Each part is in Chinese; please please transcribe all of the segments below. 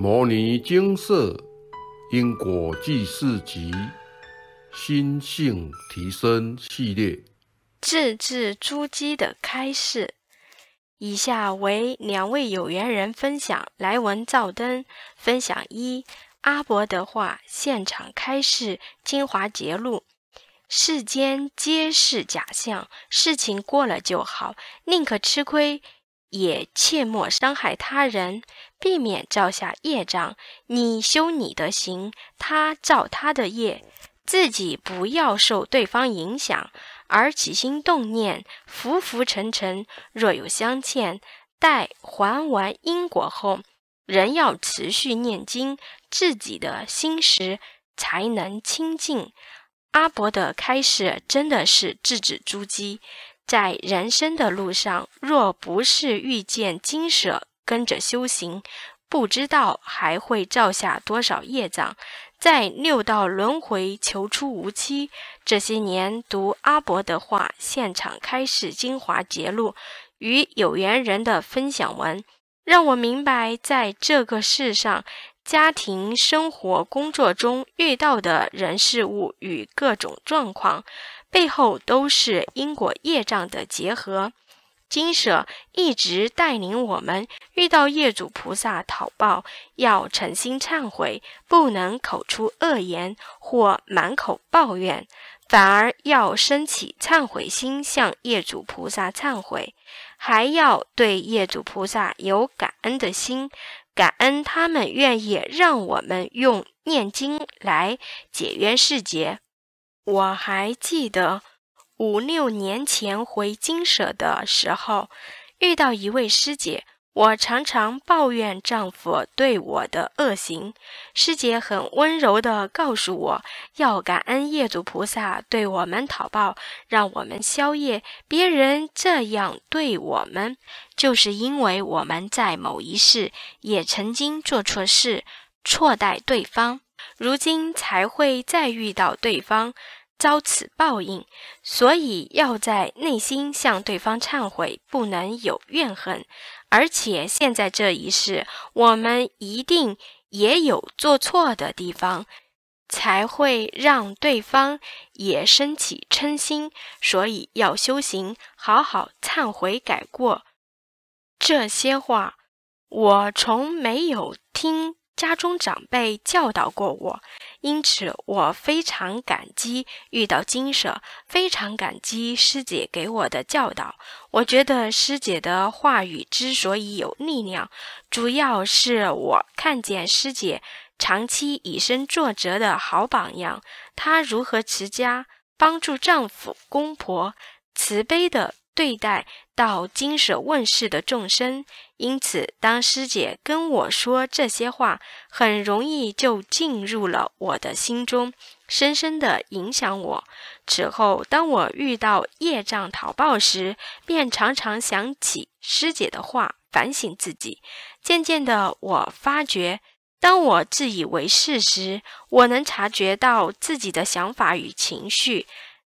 摩尼精舍因果记事集心性提升系列，自制珠玑的开示。以下为两位有缘人分享来文照灯分享一阿伯的话现场开示精华节录：世间皆是假象，事情过了就好，宁可吃亏。也切莫伤害他人，避免造下业障。你修你的行，他造他的业，自己不要受对方影响而起心动念，浮浮沉沉。若有相欠，待还完因果后，仍要持续念经，自己的心识才能清净。阿伯的开示真的是制止诸鸡。在人生的路上，若不是遇见金舍跟着修行，不知道还会造下多少业障，在六道轮回求出无期。这些年读阿伯的话，现场开示精华节录与有缘人的分享文，让我明白，在这个世上，家庭生活、工作中遇到的人事物与各种状况。背后都是因果业障的结合。金舍一直带领我们，遇到业主菩萨讨报，要诚心忏悔，不能口出恶言或满口抱怨，反而要升起忏悔心，向业主菩萨忏悔，还要对业主菩萨有感恩的心，感恩他们愿意让我们用念经来解冤释结。我还记得五六年前回金舍的时候，遇到一位师姐。我常常抱怨丈夫对我的恶行，师姐很温柔地告诉我要感恩业主菩萨对我们讨报，让我们消业。别人这样对我们，就是因为我们在某一世也曾经做错事，错待对方，如今才会再遇到对方。遭此报应，所以要在内心向对方忏悔，不能有怨恨。而且现在这一世，我们一定也有做错的地方，才会让对方也升起嗔心。所以要修行，好好忏悔改过。这些话，我从没有听。家中长辈教导过我，因此我非常感激遇到金舍，非常感激师姐给我的教导。我觉得师姐的话语之所以有力量，主要是我看见师姐长期以身作则的好榜样。她如何持家，帮助丈夫公婆，慈悲的。对待到金舍问世的众生，因此当师姐跟我说这些话，很容易就进入了我的心中，深深的影响我。此后，当我遇到业障讨报时，便常常想起师姐的话，反省自己。渐渐的，我发觉，当我自以为是时，我能察觉到自己的想法与情绪，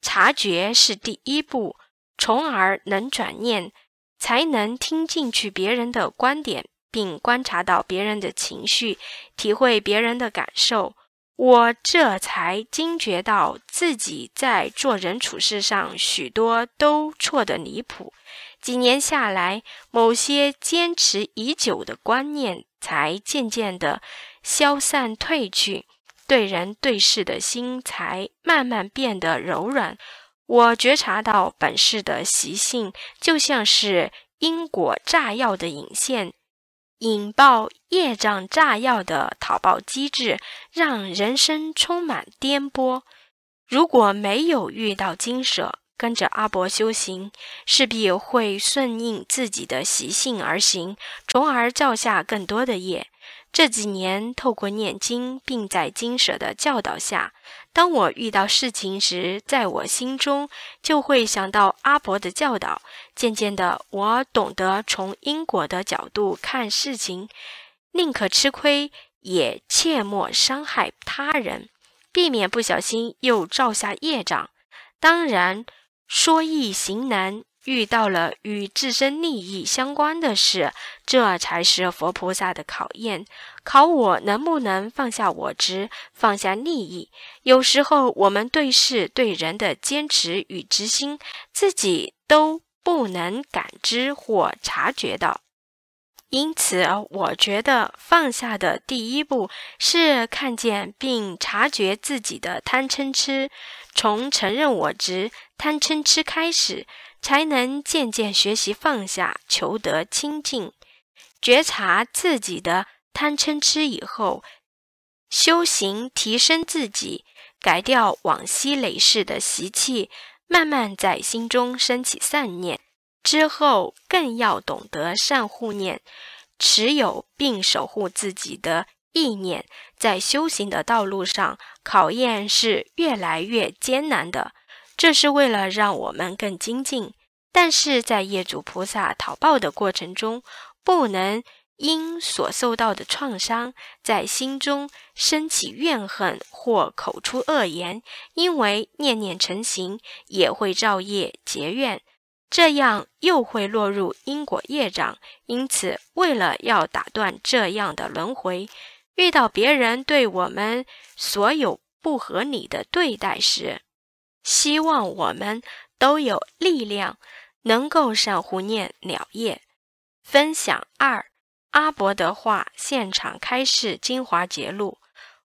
察觉是第一步。从而能转念，才能听进去别人的观点，并观察到别人的情绪，体会别人的感受。我这才惊觉到自己在做人处事上许多都错得离谱。几年下来，某些坚持已久的观念才渐渐的消散退去，对人对事的心才慢慢变得柔软。我觉察到本世的习性，就像是因果炸药的引线，引爆业障炸药的讨报机制，让人生充满颠簸。如果没有遇到金舍，跟着阿伯修行，势必会顺应自己的习性而行，从而造下更多的业。这几年，透过念经，并在金舍的教导下，当我遇到事情时，在我心中就会想到阿伯的教导。渐渐的，我懂得从因果的角度看事情，宁可吃亏，也切莫伤害他人，避免不小心又造下业障。当然，说易行难，遇到了与自身利益相关的事，这才是佛菩萨的考验，考我能不能放下我执，放下利益。有时候我们对事对人的坚持与执心，自己都不能感知或察觉到。因此，我觉得放下的第一步是看见并察觉自己的贪嗔痴，从承认我执、贪嗔痴开始，才能渐渐学习放下，求得清净。觉察自己的贪嗔痴以后，修行提升自己，改掉往昔累世的习气，慢慢在心中升起善念。之后更要懂得善护念，持有并守护自己的意念，在修行的道路上，考验是越来越艰难的。这是为了让我们更精进，但是在业主菩萨讨报的过程中，不能因所受到的创伤，在心中升起怨恨或口出恶言，因为念念成形，也会造业结怨。这样又会落入因果业障，因此，为了要打断这样的轮回，遇到别人对我们所有不合理的对待时，希望我们都有力量，能够善护念了业。分享二阿伯的话，现场开示精华节录，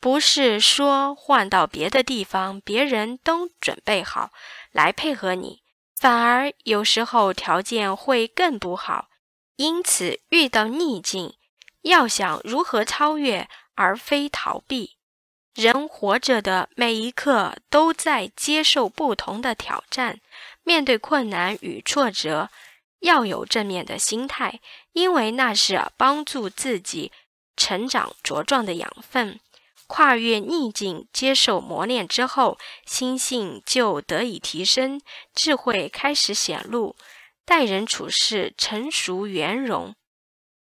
不是说换到别的地方，别人都准备好来配合你。反而有时候条件会更不好，因此遇到逆境，要想如何超越，而非逃避。人活着的每一刻都在接受不同的挑战，面对困难与挫折，要有正面的心态，因为那是帮助自己成长茁壮的养分。跨越逆境，接受磨练之后，心性就得以提升，智慧开始显露，待人处事成熟圆融，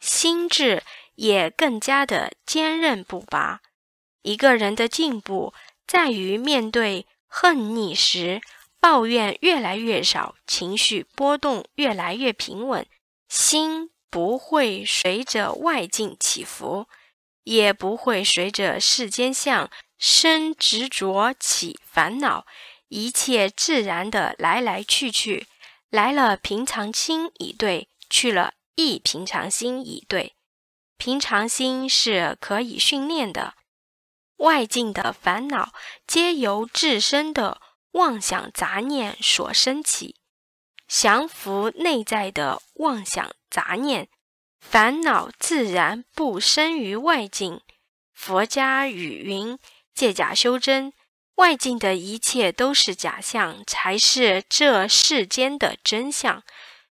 心智也更加的坚韧不拔。一个人的进步，在于面对恨逆时，抱怨越来越少，情绪波动越来越平稳，心不会随着外境起伏。也不会随着世间相生执着起烦恼，一切自然的来来去去，来了平常心以对，去了亦平常心以对。平常心是可以训练的，外境的烦恼皆由自身的妄想杂念所生起，降服内在的妄想杂念。烦恼自然不生于外境。佛家语云：“借假修真，外境的一切都是假象，才是这世间的真相。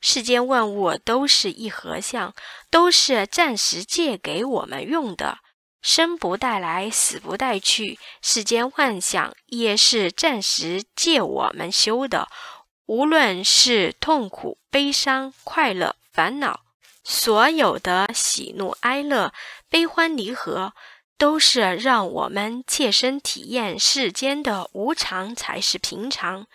世间万物都是一合相，都是暂时借给我们用的。生不带来，死不带去，世间万象也是暂时借我们修的。无论是痛苦、悲伤、快乐、烦恼。”所有的喜怒哀乐、悲欢离合，都是让我们切身体验世间的无常才是平常。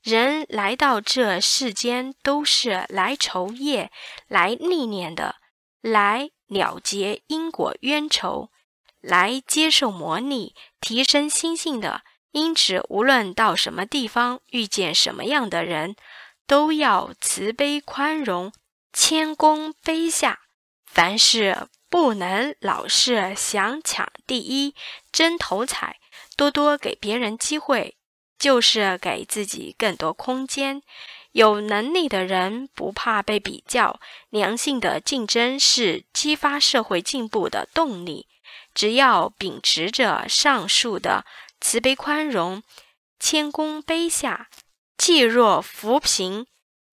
人来到这世间，都是来酬业、来历练的，来了结因果冤仇，来接受磨砺、提升心性的。因此，无论到什么地方，遇见什么样的人，都要慈悲宽容。谦恭卑下，凡事不能老是想抢第一、争头彩，多多给别人机会，就是给自己更多空间。有能力的人不怕被比较，良性的竞争是激发社会进步的动力。只要秉持着上述的慈悲宽容、谦恭卑下、济弱扶贫、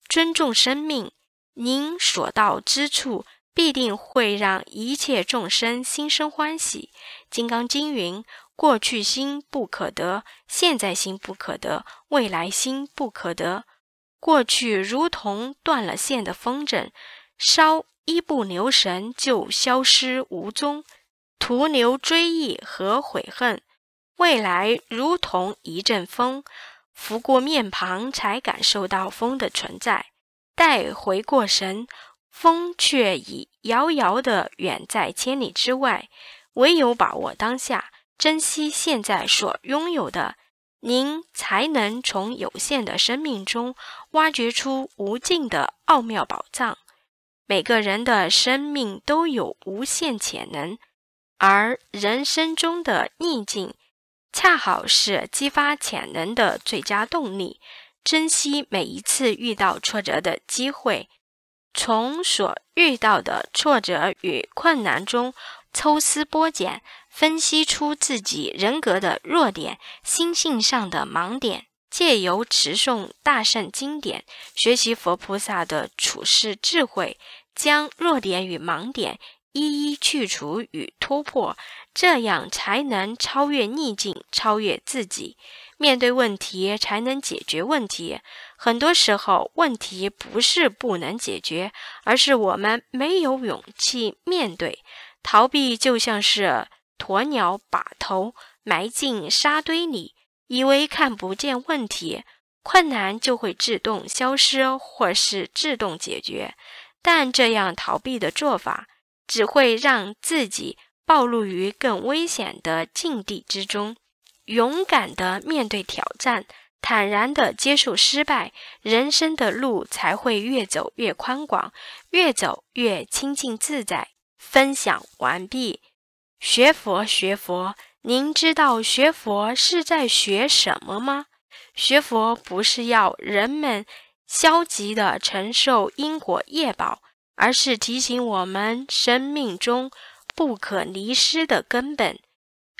尊重生命。您所到之处，必定会让一切众生心生欢喜。《金刚经》云：“过去心不可得，现在心不可得，未来心不可得。”过去如同断了线的风筝，稍一不留神就消失无踪，徒留追忆和悔恨；未来如同一阵风，拂过面庞才感受到风的存在。待回过神，风却已遥遥的远在千里之外。唯有把握当下，珍惜现在所拥有的，您才能从有限的生命中挖掘出无尽的奥妙宝藏。每个人的生命都有无限潜能，而人生中的逆境，恰好是激发潜能的最佳动力。珍惜每一次遇到挫折的机会，从所遇到的挫折与困难中抽丝剥茧，分析出自己人格的弱点、心性上的盲点，借由持诵大圣经典，学习佛菩萨的处世智慧，将弱点与盲点一一去除与突破，这样才能超越逆境，超越自己。面对问题才能解决问题。很多时候，问题不是不能解决，而是我们没有勇气面对。逃避就像是鸵鸟把头埋进沙堆里，以为看不见问题，困难就会自动消失或是自动解决。但这样逃避的做法，只会让自己暴露于更危险的境地之中。勇敢地面对挑战，坦然地接受失败，人生的路才会越走越宽广，越走越清净自在。分享完毕。学佛学佛，您知道学佛是在学什么吗？学佛不是要人们消极地承受因果业报，而是提醒我们生命中不可离失的根本。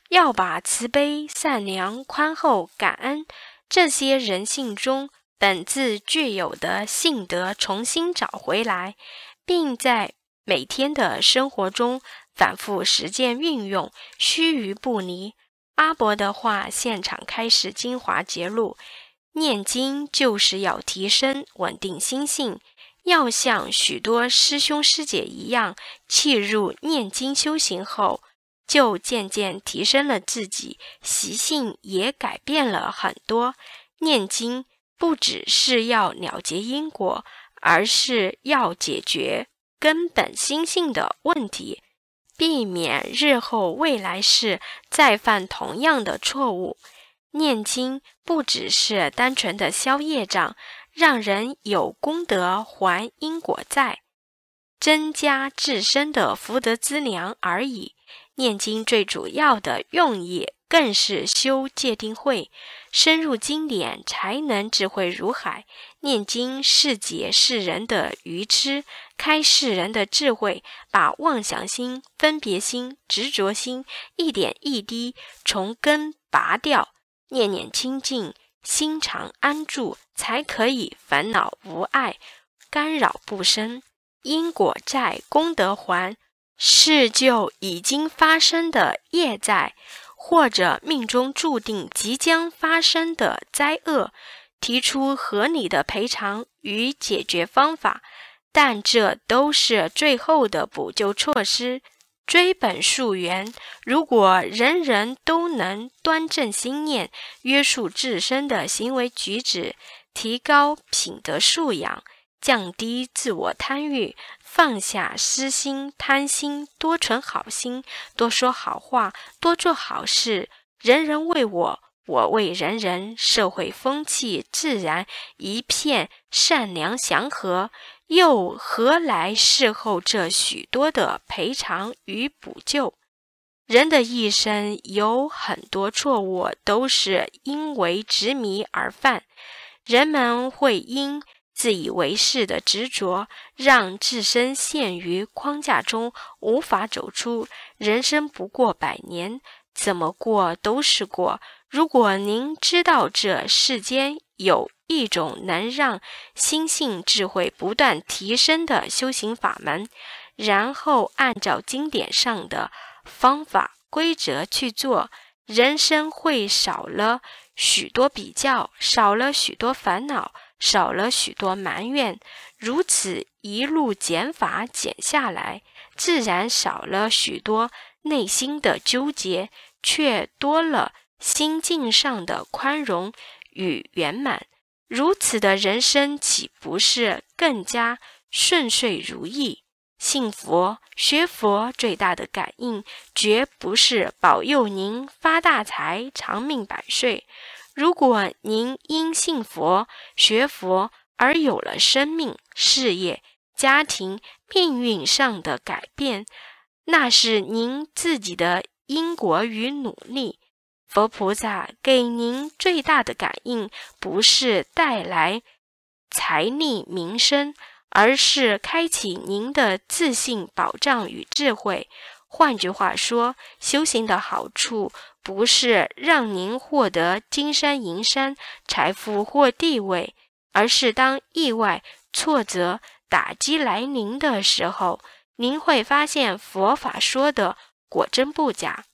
要把慈悲、善良、宽厚、感恩这些人性中本自具有的性德重新找回来，并在每天的生活中反复实践运用，须臾不离。阿伯的话现场开始精华节录：念经就是要提升稳定心性，要像许多师兄师姐一样，契入念经修行后。就渐渐提升了自己，习性也改变了很多。念经不只是要了结因果，而是要解决根本心性的问题，避免日后未来世再犯同样的错误。念经不只是单纯的消业障，让人有功德还因果债，增加自身的福德资粮而已。念经最主要的用意，更是修戒定慧，深入经典，才能智慧如海。念经是解世人的愚痴，开世人的智慧，把妄想心、分别心、执着心一点一滴从根拔掉。念念清净，心常安住，才可以烦恼无碍，干扰不生。因果债，功德还。是就已经发生的业债，或者命中注定即将发生的灾厄，提出合理的赔偿与解决方法，但这都是最后的补救措施。追本溯源，如果人人都能端正心念，约束自身的行为举止，提高品德素养。降低自我贪欲，放下私心贪心，多存好心，多说好话，多做好事。人人为我，我为人人，社会风气自然一片善良祥和，又何来事后这许多的赔偿与补救？人的一生有很多错误，都是因为执迷而犯。人们会因。自以为是的执着，让自身陷于框架中，无法走出。人生不过百年，怎么过都是过。如果您知道这世间有一种能让心性智慧不断提升的修行法门，然后按照经典上的方法规则去做，人生会少了许多比较，少了许多烦恼。少了许多埋怨，如此一路减法减下来，自然少了许多内心的纠结，却多了心境上的宽容与圆满。如此的人生岂不是更加顺遂如意？信佛学佛最大的感应，绝不是保佑您发大财、长命百岁。如果您因信佛学佛而有了生命、事业、家庭、命运上的改变，那是您自己的因果与努力。佛菩萨给您最大的感应，不是带来财力名声。而是开启您的自信、保障与智慧。换句话说，修行的好处不是让您获得金山银山、财富或地位，而是当意外、挫折、打击来临的时候，您会发现佛法说的果真不假。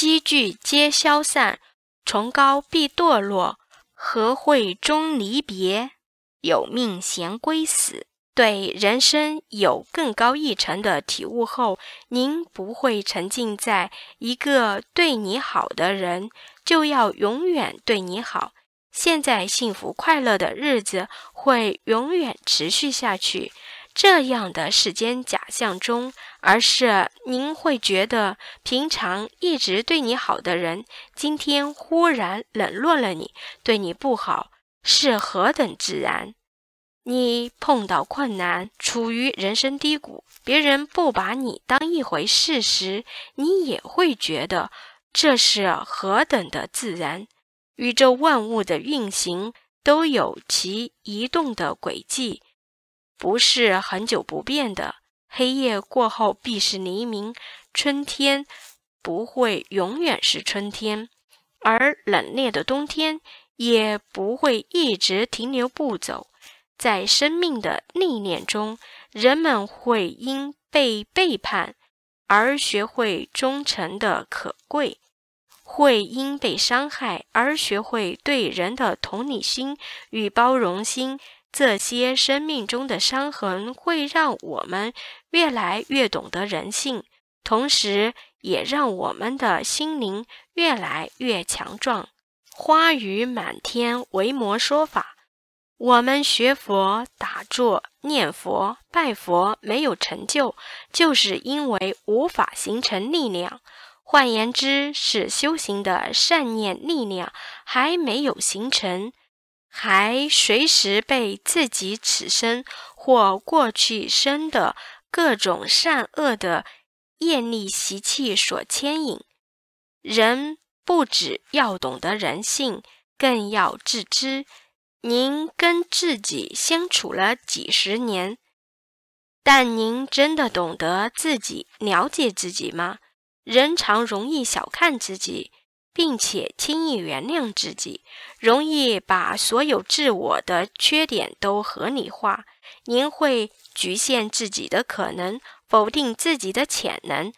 积聚皆消散，崇高必堕落，和会终离别？有命闲归死。对人生有更高一层的体悟后，您不会沉浸在一个对你好的人就要永远对你好，现在幸福快乐的日子会永远持续下去这样的世间假象中，而是您会觉得平常一直对你好的人，今天忽然冷落了你，对你不好，是何等自然。你碰到困难，处于人生低谷，别人不把你当一回事时，你也会觉得这是何等的自然。宇宙万物的运行都有其移动的轨迹，不是很久不变的。黑夜过后必是黎明，春天不会永远是春天，而冷冽的冬天也不会一直停留不走。在生命的历练中，人们会因被背叛而学会忠诚的可贵，会因被伤害而学会对人的同理心与包容心。这些生命中的伤痕会让我们越来越懂得人性，同时也让我们的心灵越来越强壮。花雨满天，维摩说法。我们学佛、打坐、念佛、拜佛没有成就，就是因为无法形成力量。换言之，是修行的善念力量还没有形成，还随时被自己此生或过去生的各种善恶的业力习气所牵引。人不只要懂得人性，更要自知。您跟自己相处了几十年，但您真的懂得自己、了解自己吗？人常容易小看自己，并且轻易原谅自己，容易把所有自我的缺点都合理化。您会局限自己的可能，否定自己的潜能。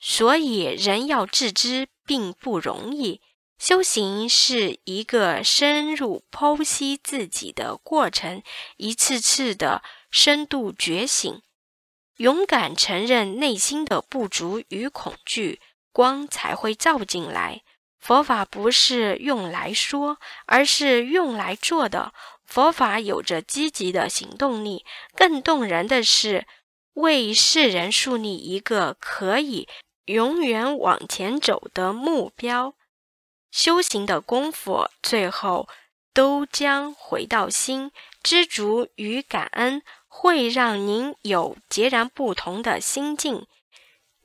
所以，人要自知并不容易。修行是一个深入剖析自己的过程，一次次的深度觉醒，勇敢承认内心的不足与恐惧，光才会照进来。佛法不是用来说，而是用来做的。佛法有着积极的行动力，更动人的是，为世人树立一个可以永远往前走的目标。修行的功夫，最后都将回到心。知足与感恩会让您有截然不同的心境。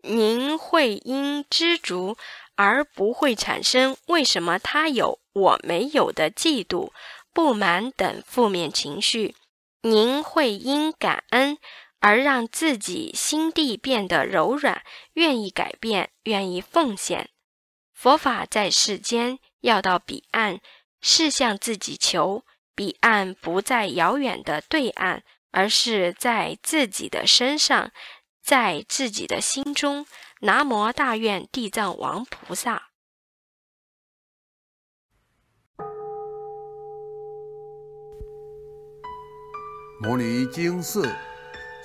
您会因知足而不会产生为什么他有我没有的嫉妒、不满等负面情绪。您会因感恩而让自己心地变得柔软，愿意改变，愿意奉献。佛法在世间，要到彼岸，是向自己求。彼岸不在遥远的对岸，而是在自己的身上，在自己的心中。南无大愿地藏王菩萨。摩尼经寺，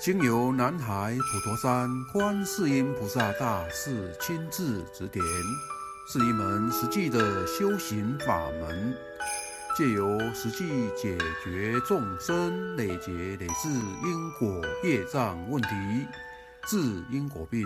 经由南海普陀山观世音菩萨大士亲自指点。是一门实际的修行法门。借由实际解决众生累劫累世因果业障问题，治因果病，